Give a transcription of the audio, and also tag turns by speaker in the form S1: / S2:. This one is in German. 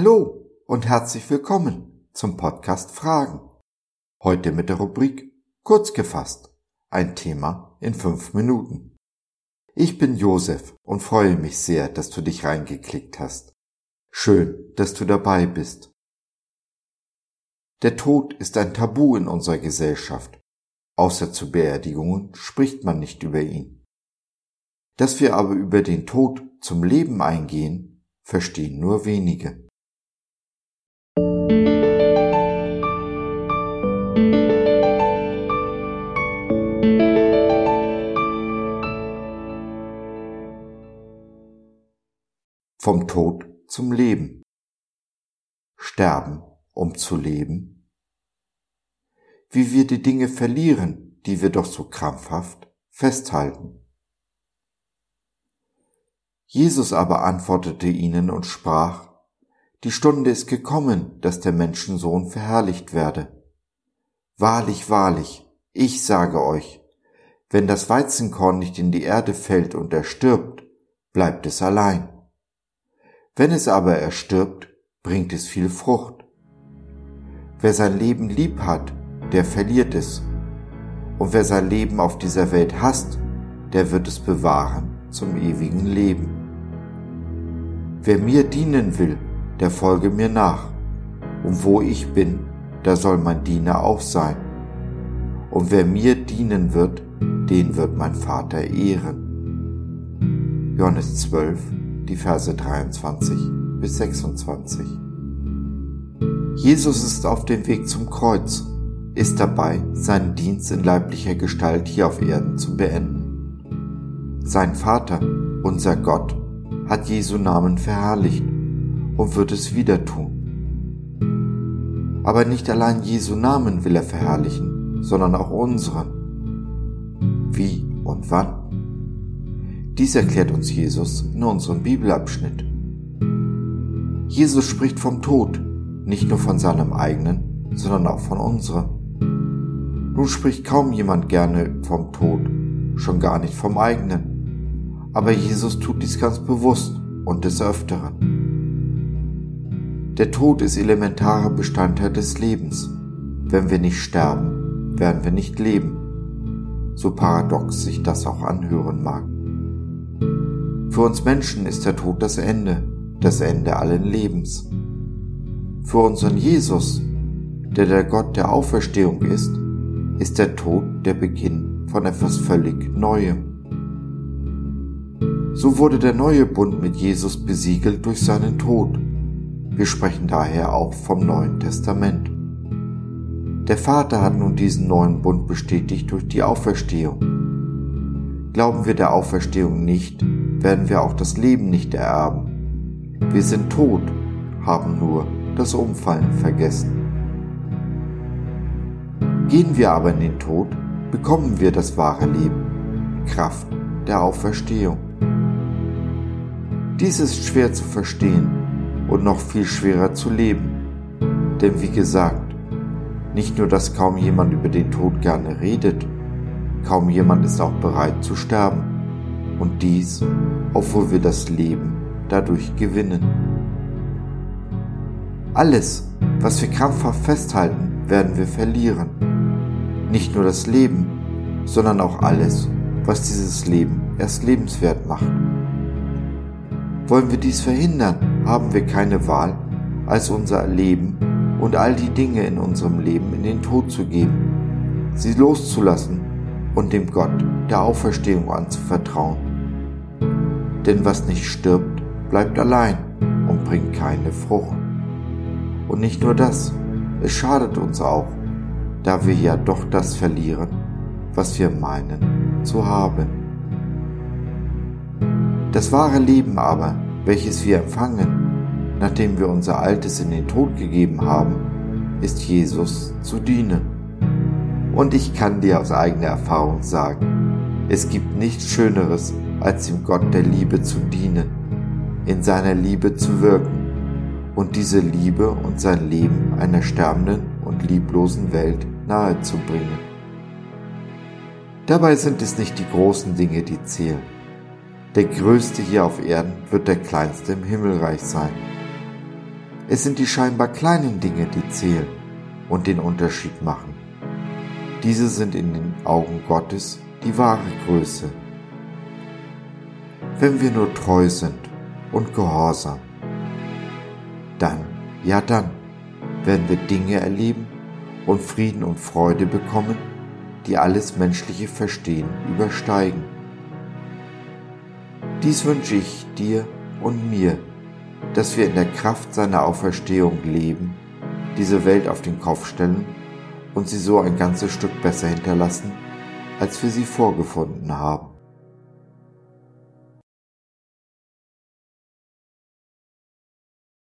S1: Hallo und herzlich willkommen zum Podcast Fragen. Heute mit der Rubrik Kurz gefasst. Ein Thema in fünf Minuten. Ich bin Josef und freue mich sehr, dass du dich reingeklickt hast. Schön, dass du dabei bist. Der Tod ist ein Tabu in unserer Gesellschaft. Außer zu Beerdigungen spricht man nicht über ihn. Dass wir aber über den Tod zum Leben eingehen, verstehen nur wenige. Vom Tod zum Leben. Sterben, um zu leben. Wie wir die Dinge verlieren, die wir doch so krampfhaft festhalten. Jesus aber antwortete ihnen und sprach, die Stunde ist gekommen, dass der Menschensohn verherrlicht werde. Wahrlich, wahrlich, ich sage euch, wenn das Weizenkorn nicht in die Erde fällt und erstirbt, bleibt es allein. Wenn es aber erstirbt, bringt es viel Frucht. Wer sein Leben lieb hat, der verliert es. Und wer sein Leben auf dieser Welt hasst, der wird es bewahren zum ewigen Leben. Wer mir dienen will, der folge mir nach. Und wo ich bin, da soll mein Diener auch sein. Und wer mir dienen wird, den wird mein Vater ehren. Johannes 12, die Verse 23 bis 26. Jesus ist auf dem Weg zum Kreuz, ist dabei, seinen Dienst in leiblicher Gestalt hier auf Erden zu beenden. Sein Vater, unser Gott, hat Jesu Namen verherrlicht und wird es wieder tun. Aber nicht allein Jesu Namen will er verherrlichen, sondern auch unseren. Wie und wann? Dies erklärt uns Jesus in unserem Bibelabschnitt. Jesus spricht vom Tod, nicht nur von seinem eigenen, sondern auch von unserem. Nun spricht kaum jemand gerne vom Tod, schon gar nicht vom eigenen. Aber Jesus tut dies ganz bewusst und des Öfteren. Der Tod ist elementarer Bestandteil des Lebens. Wenn wir nicht sterben, werden wir nicht leben. So paradox sich das auch anhören mag. Für uns Menschen ist der Tod das Ende, das Ende allen Lebens. Für unseren Jesus, der der Gott der Auferstehung ist, ist der Tod der Beginn von etwas völlig Neuem. So wurde der neue Bund mit Jesus besiegelt durch seinen Tod wir sprechen daher auch vom Neuen Testament. Der Vater hat nun diesen neuen Bund bestätigt durch die Auferstehung. Glauben wir der Auferstehung nicht, werden wir auch das Leben nicht ererben. Wir sind tot, haben nur das Umfallen vergessen. Gehen wir aber in den Tod, bekommen wir das wahre Leben, Kraft der Auferstehung. Dies ist schwer zu verstehen, und noch viel schwerer zu leben. Denn wie gesagt, nicht nur, dass kaum jemand über den Tod gerne redet, kaum jemand ist auch bereit zu sterben. Und dies, obwohl wir das Leben dadurch gewinnen. Alles, was wir krampfhaft festhalten, werden wir verlieren. Nicht nur das Leben, sondern auch alles, was dieses Leben erst lebenswert macht. Wollen wir dies verhindern, haben wir keine Wahl, als unser Leben und all die Dinge in unserem Leben in den Tod zu geben, sie loszulassen und dem Gott der Auferstehung anzuvertrauen. Denn was nicht stirbt, bleibt allein und bringt keine Frucht. Und nicht nur das, es schadet uns auch, da wir ja doch das verlieren, was wir meinen zu haben. Das wahre Leben aber, welches wir empfangen, nachdem wir unser Altes in den Tod gegeben haben, ist Jesus zu dienen. Und ich kann dir aus eigener Erfahrung sagen, es gibt nichts Schöneres, als dem Gott der Liebe zu dienen, in seiner Liebe zu wirken und diese Liebe und sein Leben einer sterbenden und lieblosen Welt nahezubringen. Dabei sind es nicht die großen Dinge, die zählen, der Größte hier auf Erden wird der Kleinste im Himmelreich sein. Es sind die scheinbar kleinen Dinge, die zählen und den Unterschied machen. Diese sind in den Augen Gottes die wahre Größe. Wenn wir nur treu sind und gehorsam, dann, ja dann, werden wir Dinge erleben und Frieden und Freude bekommen, die alles menschliche Verstehen übersteigen. Dies wünsche ich dir und mir, dass wir in der Kraft seiner Auferstehung leben, diese Welt auf den Kopf stellen und sie so ein ganzes Stück besser hinterlassen, als wir sie vorgefunden haben.